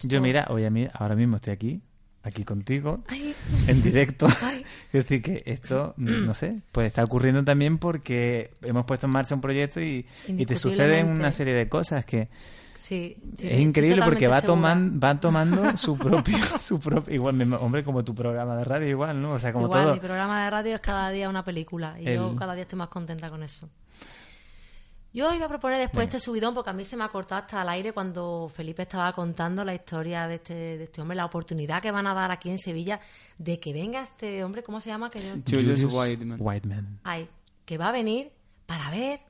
Yo mira, hoy a mí, ahora mismo estoy aquí aquí contigo, Ay, en directo. *laughs* ay. *laughs* Es decir, que esto, no sé, pues está ocurriendo también porque hemos puesto en marcha un proyecto y, y te suceden una serie de cosas que Sí, sí, es increíble porque va, toman, va tomando *laughs* su propio, su propio, igual, hombre, como tu programa de radio, igual, ¿no? O sea, como Igual, todo. mi programa de radio es cada día una película y yo cada día estoy más contenta con eso. Yo iba a proponer después este subidón porque a mí se me ha cortado hasta el aire cuando Felipe estaba contando la historia de este, de este hombre, la oportunidad que van a dar aquí en Sevilla de que venga este hombre, ¿cómo se llama? Que yo... Julius Weidman. Whiteman. Ay, que va a venir para ver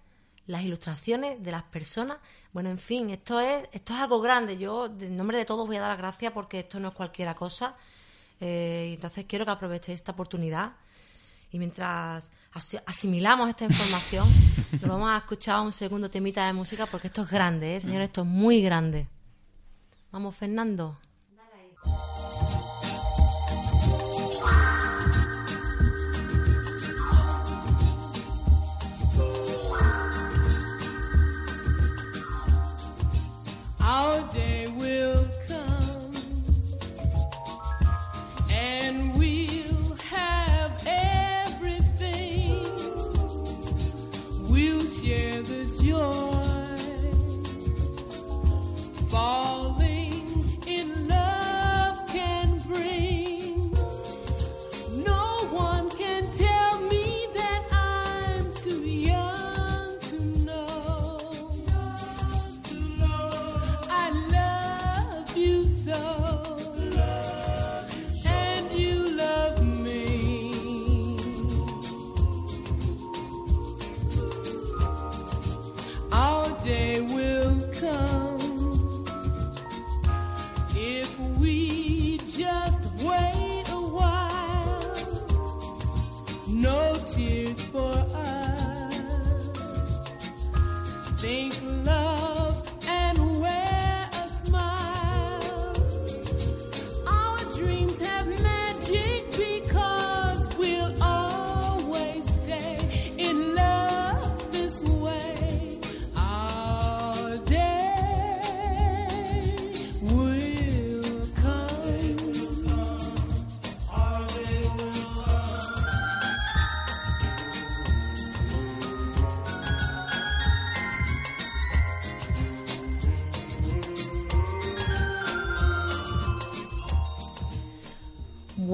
las ilustraciones de las personas. Bueno, en fin, esto es, esto es algo grande. Yo, en nombre de todos, voy a dar las gracias porque esto no es cualquiera cosa. Eh, entonces quiero que aprovechéis esta oportunidad. Y mientras asi- asimilamos esta información, *laughs* nos vamos a escuchar un segundo temita de música porque esto es grande, ¿eh? señores, esto es muy grande. Vamos, Fernando. Our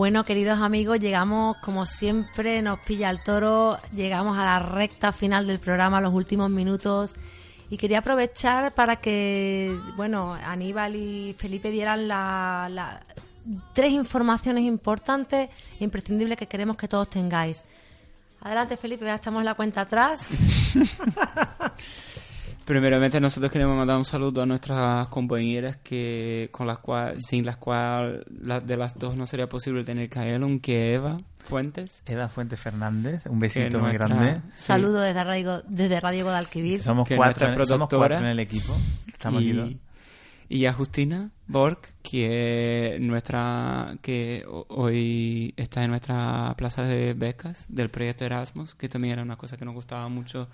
Bueno, queridos amigos, llegamos, como siempre, nos pilla el toro, llegamos a la recta final del programa, los últimos minutos, y quería aprovechar para que, bueno, Aníbal y Felipe dieran la, tres informaciones importantes e imprescindibles que queremos que todos tengáis. Adelante, Felipe, ya estamos en la cuenta atrás. *laughs* Primeramente nosotros queremos mandar un saludo a nuestras compañeras que con las cuales sin las cuales la- de las dos no sería posible tener Kaelon que Eva Fuentes Eva Fuentes Fernández, un besito muy nuestra- grande. sí, Saludo desde Radio, desde Radio Guadalquivir. Somos Que cuatro, en- somos cuatro en el equipo. Estamos aquí dos. y, y a Justina Borg que nuestra que ho- hoy está en nuestra plaza de becas del proyecto Erasmus que también era una cosa que nos gustaba mucho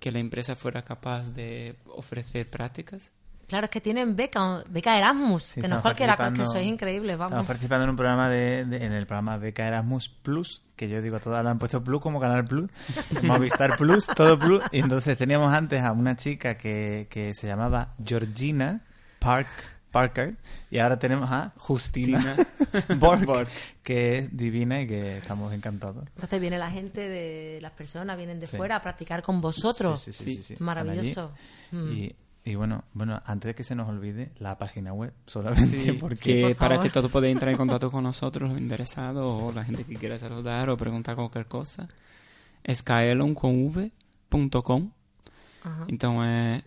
que la empresa fuera capaz de ofrecer prácticas Claro, es que tienen beca, beca Erasmus, Sí, que no es estamos cualquiera, que participando- sois increíbles, Estamos vamos. participando en un programa de, de- en el programa Beca Erasmus Plus, que yo digo, todas le han puesto Plus como Canal Plus, *laughs* Movistar Plus, todo Plus. Y entonces teníamos antes a una chica que, que se llamaba Georgina Park, Parker y ahora tenemos a Justina *laughs* Borg, Borg. que es divina y que estamos encantados. Entonces viene la gente de las personas, vienen de Sí. fuera a practicar con vosotros. Sí, sí, sí, sí, sí. Maravilloso. Mm. Y, y bueno, bueno, antes de que se nos olvide, la página web, solamente Sí, porque... que por para que todos podáis entrar en *laughs* contacto con nosotros, los interesados o la gente que quiera saludar o preguntar cualquier cosa, es kaelon.com. Ajá. Entonces,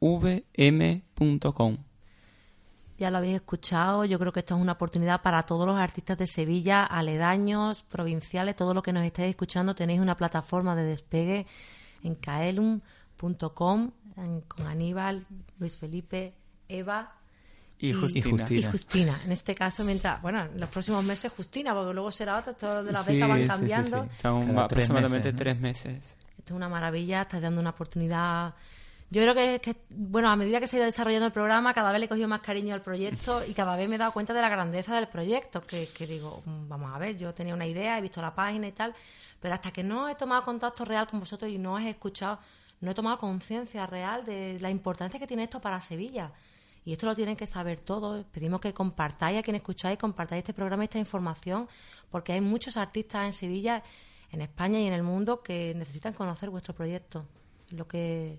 C-A-E-L-V-M.com. Ya lo habéis escuchado, yo creo que esto es una oportunidad para todos los artistas de Sevilla, aledaños, provinciales, todo lo que nos estéis escuchando, tenéis una plataforma de despegue en caelum.com con Aníbal, Luis Felipe, Eva Y Y- Justina. y Justina. y Justina. En este caso, mientras, bueno, en los próximos meses Justina, porque luego será otra, esto de la Sí, van sí, sí, cambiando. sí. Son Cada tres aproximadamente meses, ¿no? tres meses. Esto es una maravilla, estás dando una oportunidad Yo creo que, bueno, a medida que se ha ido desarrollando el programa, cada vez le he cogido más cariño al proyecto y cada vez me he dado cuenta de la grandeza del proyecto. Que, digo, mm, vamos a ver, yo tenía una idea, he visto la página y tal, pero hasta que no he tomado contacto real con vosotros y no os he escuchado, no he tomado conciencia real de la importancia que tiene esto para Sevilla. Y esto lo tienen que saber todos. Pedimos que compartáis a quien escucháis, compartáis este programa, esta información, porque hay muchos artistas en Sevilla, en España y en el mundo que necesitan conocer vuestro proyecto. Lo que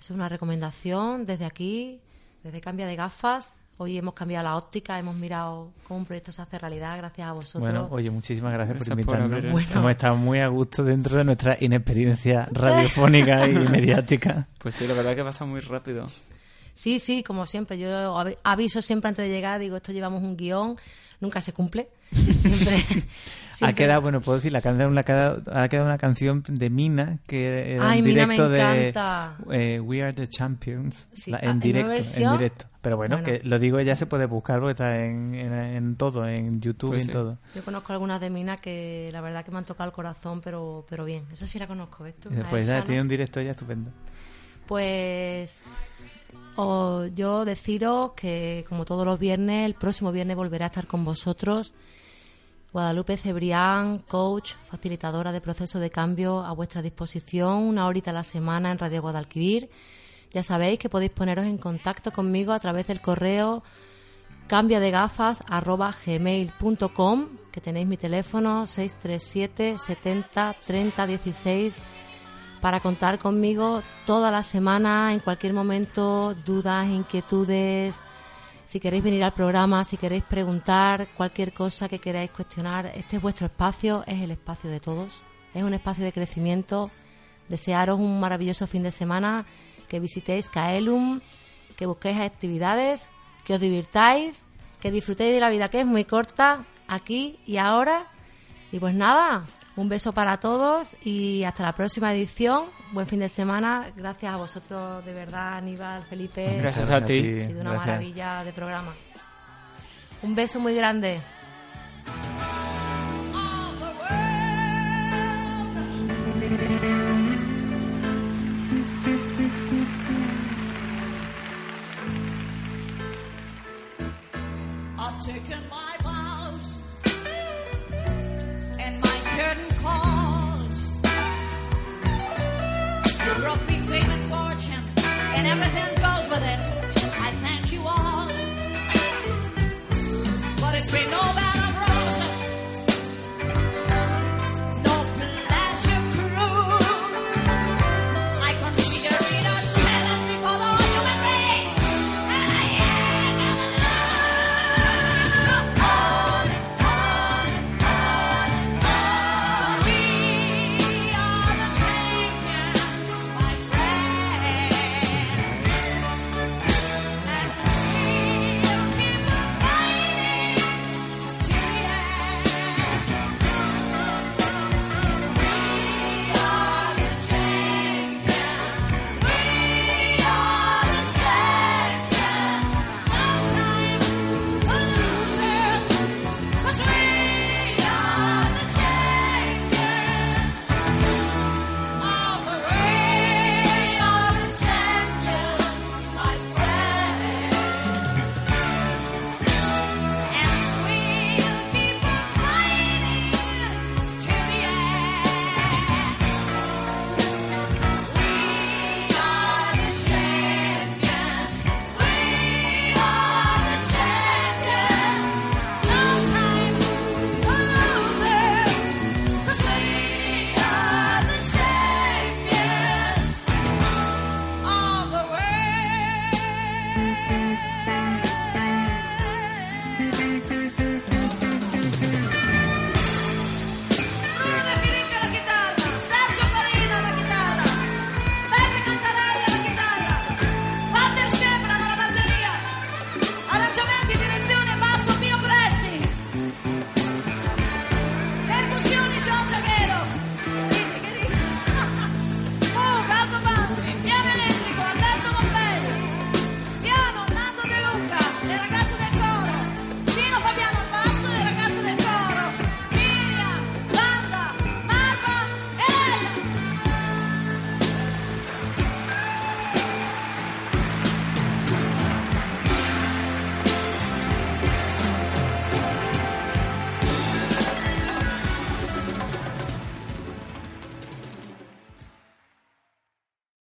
es una recomendación desde aquí, desde Cambia de Gafas. Hoy hemos cambiado la óptica, hemos mirado cómo un proyecto se hace realidad gracias a vosotros. Bueno, oye, muchísimas gracias, Gracias por por invitarnos. Bueno. Hemos estado muy a gusto dentro de nuestra inexperiencia *laughs* radiofónica y mediática. Pues sí, la verdad que pasa muy rápido. Sí, sí, como siempre. Yo avi- aviso siempre antes de llegar, digo, esto llevamos un guion, nunca se cumple. *laughs* Siempre. Ha quedado, bueno, puedo decir, la canción, ha quedado una canción de Mina que era Ay, en Mina me directo de encanta. eh, We Are the Champions Sí, la- ah, ¿en en directo, en directo. Pero bueno, Bueno. que lo digo ya se puede buscar porque está en, en, en todo, en YouTube Pues y en sí. todo. Yo conozco algunas de Mina que la verdad que me han tocado el corazón, pero, pero bien. Esa sí la conozco, ¿ves tú? Después esa ya tiene un directo ya estupendo. Pues yo deciros que como todos los viernes, el próximo viernes volveré a estar con vosotros. Guadalupe Cebrián, coach, facilitadora de proceso de cambio a vuestra disposición, una horita a la semana en Radio Guadalquivir. Ya sabéis que podéis poneros en contacto conmigo a través del correo cambiadegafas@gmail.com, que tenéis mi teléfono 637 70 30 16 para contar conmigo toda la semana, en cualquier momento, dudas, inquietudes, si queréis venir al programa, si queréis preguntar, cualquier cosa que queráis cuestionar, este es vuestro espacio, es el espacio de todos, es un espacio de crecimiento. Desearos un maravilloso fin de semana, que visitéis Caelum, que busquéis actividades, que os divirtáis, que disfrutéis de la vida que es muy corta, aquí y ahora. Y pues nada, un beso para todos y hasta la próxima edición. Buen fin de semana. Gracias a vosotros, de verdad, Aníbal, Felipe. Gracias a ti. Ha sido una Gracias. maravilla de programa. Un beso muy grande. Everything goes with it.